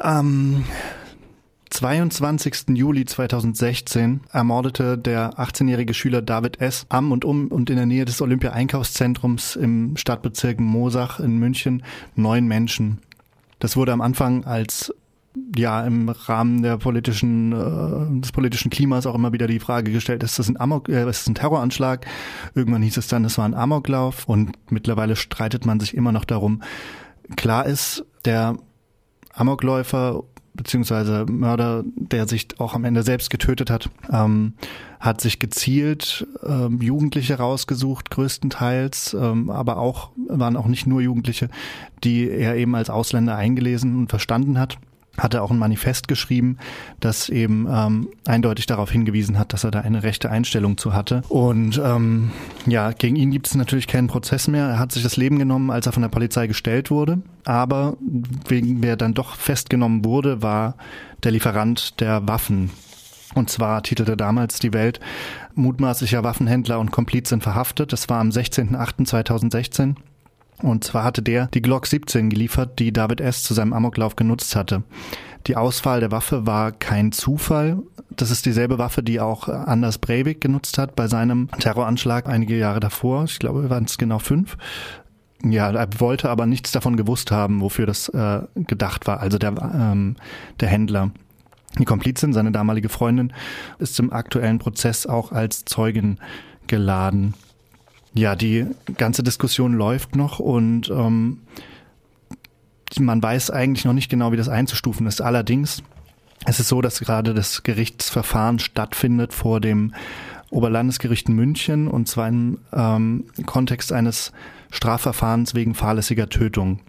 Am 22. Juli 2016 ermordete der 18-jährige Schüler David S. am und um und in der Nähe des Olympia-Einkaufszentrums im Stadtbezirk Mosach in München neun Menschen. Das wurde am Anfang als ja im Rahmen der politischen äh, des politischen Klimas auch immer wieder die Frage gestellt, ist das ein Amok, äh, ist das ein Terroranschlag? Irgendwann hieß es dann, es war ein Amoklauf und mittlerweile streitet man sich immer noch darum. Klar ist, der Amokläufer beziehungsweise Mörder, der sich auch am Ende selbst getötet hat, ähm, hat sich gezielt ähm, Jugendliche rausgesucht, größtenteils, ähm, aber auch waren auch nicht nur Jugendliche, die er eben als Ausländer eingelesen und verstanden hat hatte auch ein Manifest geschrieben, das eben ähm, eindeutig darauf hingewiesen hat, dass er da eine rechte Einstellung zu hatte. Und ähm, ja, gegen ihn gibt es natürlich keinen Prozess mehr. Er hat sich das Leben genommen, als er von der Polizei gestellt wurde. Aber wegen wer dann doch festgenommen wurde, war der Lieferant der Waffen. Und zwar titelte damals die Welt mutmaßlicher Waffenhändler und Kompliz sind verhaftet. Das war am 16.08.2016. Und zwar hatte der die Glock 17 geliefert, die David S. zu seinem Amoklauf genutzt hatte. Die Auswahl der Waffe war kein Zufall. Das ist dieselbe Waffe, die auch Anders Breivik genutzt hat bei seinem Terroranschlag einige Jahre davor. Ich glaube, waren es genau fünf. Ja, er wollte aber nichts davon gewusst haben, wofür das äh, gedacht war. Also der, ähm, der Händler. Die Komplizin, seine damalige Freundin, ist im aktuellen Prozess auch als Zeugin geladen. Ja, die ganze Diskussion läuft noch und ähm, man weiß eigentlich noch nicht genau, wie das einzustufen ist. Allerdings es ist so, dass gerade das Gerichtsverfahren stattfindet vor dem Oberlandesgericht München und zwar im ähm, Kontext eines Strafverfahrens wegen fahrlässiger Tötung.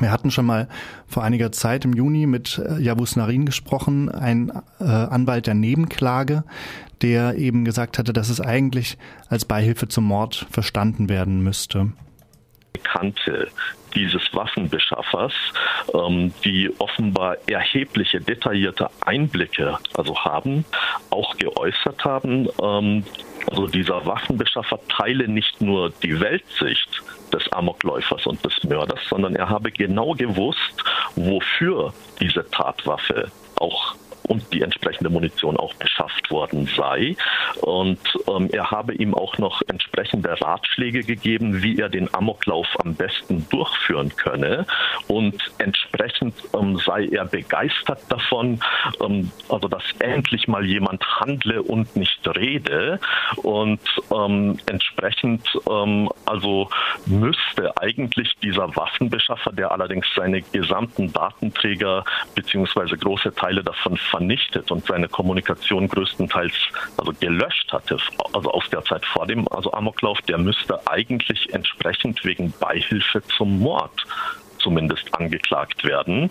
Wir hatten schon mal vor einiger Zeit im Juni mit äh, Javus Narin gesprochen, ein äh, Anwalt der Nebenklage, der eben gesagt hatte, dass es eigentlich als Beihilfe zum Mord verstanden werden müsste. Kante dieses Waffenbeschaffers, ähm, die offenbar erhebliche detaillierte Einblicke also haben, auch geäußert haben. Ähm, also dieser Waffenbeschaffer teile nicht nur die Weltsicht des Amokläufers und des Mörders, sondern er habe genau gewusst, wofür diese Tatwaffe auch und die entsprechende Munition auch beschafft worden sei. Und ähm, er habe ihm auch noch entsprechende Ratschläge gegeben, wie er den Amoklauf am besten durchführen könne. Und entsprechend ähm, sei er begeistert davon, ähm, also dass endlich mal jemand handle und nicht rede. Und ähm, entsprechend ähm, also müsste eigentlich dieser Waffenbeschaffer, der allerdings seine gesamten Datenträger beziehungsweise große Teile davon vernichtet und seine Kommunikation größtenteils also gelöscht hatte, also aus der Zeit vor dem also Amoklauf, der müsste eigentlich entsprechend wegen Beihilfe zum Mord zumindest angeklagt werden.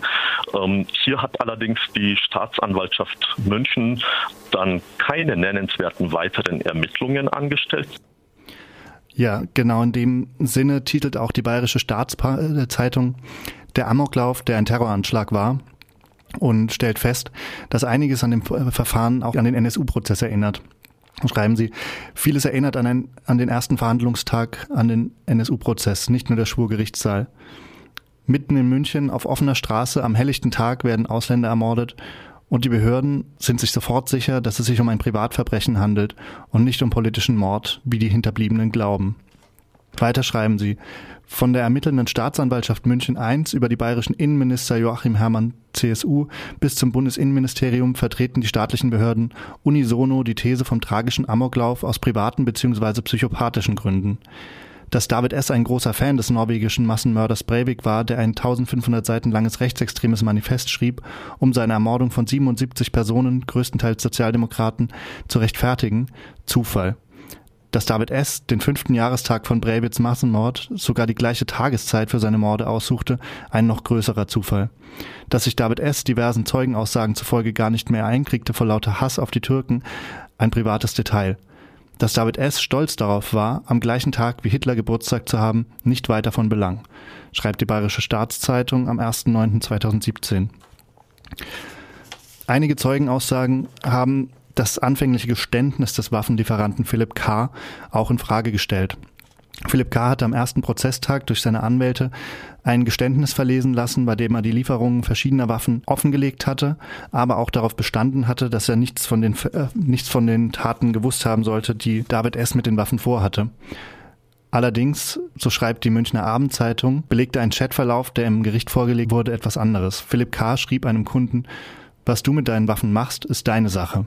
Ähm, hier hat allerdings die Staatsanwaltschaft München dann keine nennenswerten weiteren Ermittlungen angestellt. Ja, genau in dem Sinne titelt auch die Bayerische Staatszeitung der Amoklauf, der ein Terroranschlag war und stellt fest, dass einiges an dem Verfahren auch an den NSU-Prozess erinnert. Schreiben Sie, vieles erinnert an, ein, an den ersten Verhandlungstag an den NSU-Prozess, nicht nur der Schwurgerichtssaal. Mitten in München auf offener Straße am helllichten Tag werden Ausländer ermordet und die Behörden sind sich sofort sicher, dass es sich um ein Privatverbrechen handelt und nicht um politischen Mord, wie die Hinterbliebenen glauben. Weiter schreiben sie, von der ermittelnden Staatsanwaltschaft München I über die bayerischen Innenminister Joachim Herrmann CSU bis zum Bundesinnenministerium vertreten die staatlichen Behörden unisono die These vom tragischen Amoklauf aus privaten bzw. psychopathischen Gründen. Dass David S. ein großer Fan des norwegischen Massenmörders Breivik war, der ein 1500 Seiten langes rechtsextremes Manifest schrieb, um seine Ermordung von 77 Personen, größtenteils Sozialdemokraten, zu rechtfertigen, Zufall dass David S. den fünften Jahrestag von Breivits Massenmord sogar die gleiche Tageszeit für seine Morde aussuchte, ein noch größerer Zufall. Dass sich David S. diversen Zeugenaussagen zufolge gar nicht mehr einkriegte vor lauter Hass auf die Türken, ein privates Detail. Dass David S. stolz darauf war, am gleichen Tag wie Hitler Geburtstag zu haben, nicht weiter von Belang, schreibt die Bayerische Staatszeitung am 1.9.2017. Einige Zeugenaussagen haben das anfängliche Geständnis des Waffenlieferanten Philipp K. auch in Frage gestellt. Philipp K. hatte am ersten Prozesstag durch seine Anwälte ein Geständnis verlesen lassen, bei dem er die Lieferungen verschiedener Waffen offengelegt hatte, aber auch darauf bestanden hatte, dass er nichts von den, äh, nichts von den Taten gewusst haben sollte, die David S. mit den Waffen vorhatte. Allerdings, so schreibt die Münchner Abendzeitung, belegte ein Chatverlauf, der im Gericht vorgelegt wurde, etwas anderes. Philipp K. schrieb einem Kunden, was du mit deinen Waffen machst, ist deine Sache.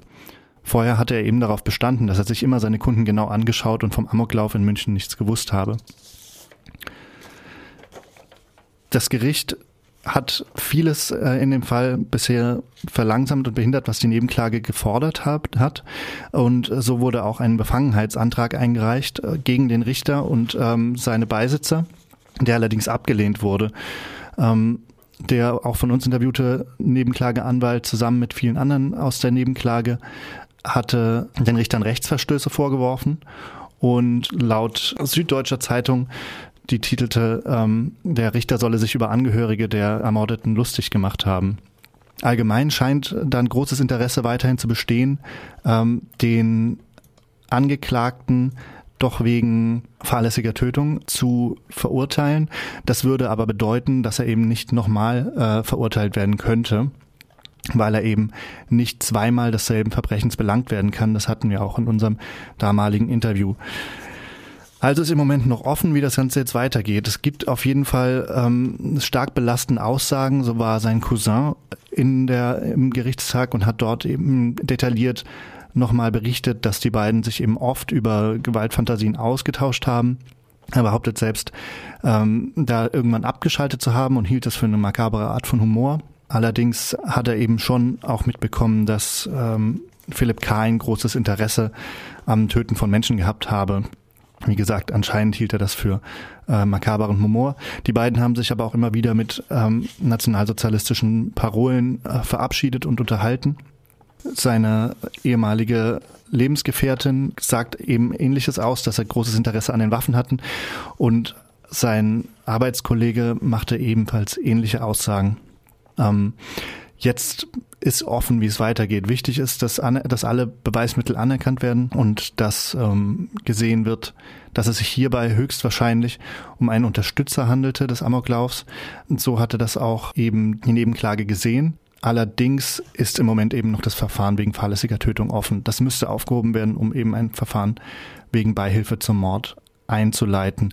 Vorher hatte er eben darauf bestanden, dass er sich immer seine Kunden genau angeschaut und vom Amoklauf in München nichts gewusst habe. Das Gericht hat vieles äh, in dem Fall bisher verlangsamt und behindert, was die Nebenklage gefordert hat. Und so wurde auch ein Befangenheitsantrag eingereicht äh, gegen den Richter und ähm, seine Beisitzer, der allerdings abgelehnt wurde. Ähm, der auch von uns interviewte Nebenklageanwalt zusammen mit vielen anderen aus der Nebenklage hatte den Richtern Rechtsverstöße vorgeworfen und laut Süddeutscher Zeitung die titelte, ähm, der Richter solle sich über Angehörige der Ermordeten lustig gemacht haben. Allgemein scheint dann großes Interesse weiterhin zu bestehen, ähm, den Angeklagten doch wegen fahrlässiger Tötung zu verurteilen. Das würde aber bedeuten, dass er eben nicht nochmal äh, verurteilt werden könnte weil er eben nicht zweimal desselben Verbrechens belangt werden kann. Das hatten wir auch in unserem damaligen Interview. Also ist im Moment noch offen, wie das Ganze jetzt weitergeht. Es gibt auf jeden Fall ähm, stark belastende Aussagen. So war sein Cousin in der, im Gerichtstag und hat dort eben detailliert nochmal berichtet, dass die beiden sich eben oft über Gewaltfantasien ausgetauscht haben. Er behauptet selbst, ähm, da irgendwann abgeschaltet zu haben und hielt das für eine makabere Art von Humor. Allerdings hat er eben schon auch mitbekommen, dass ähm, Philipp K. großes Interesse am Töten von Menschen gehabt habe. Wie gesagt, anscheinend hielt er das für äh, makaberen Humor. Die beiden haben sich aber auch immer wieder mit ähm, nationalsozialistischen Parolen äh, verabschiedet und unterhalten. Seine ehemalige Lebensgefährtin sagt eben ähnliches aus, dass er großes Interesse an den Waffen hatten und sein Arbeitskollege machte ebenfalls ähnliche Aussagen. Ähm, jetzt ist offen, wie es weitergeht. Wichtig ist, dass, dass alle Beweismittel anerkannt werden und dass ähm, gesehen wird, dass es sich hierbei höchstwahrscheinlich um einen Unterstützer handelte des Amoklaufs. Und so hatte das auch eben die Nebenklage gesehen. Allerdings ist im Moment eben noch das Verfahren wegen fahrlässiger Tötung offen. Das müsste aufgehoben werden, um eben ein Verfahren wegen Beihilfe zum Mord einzuleiten.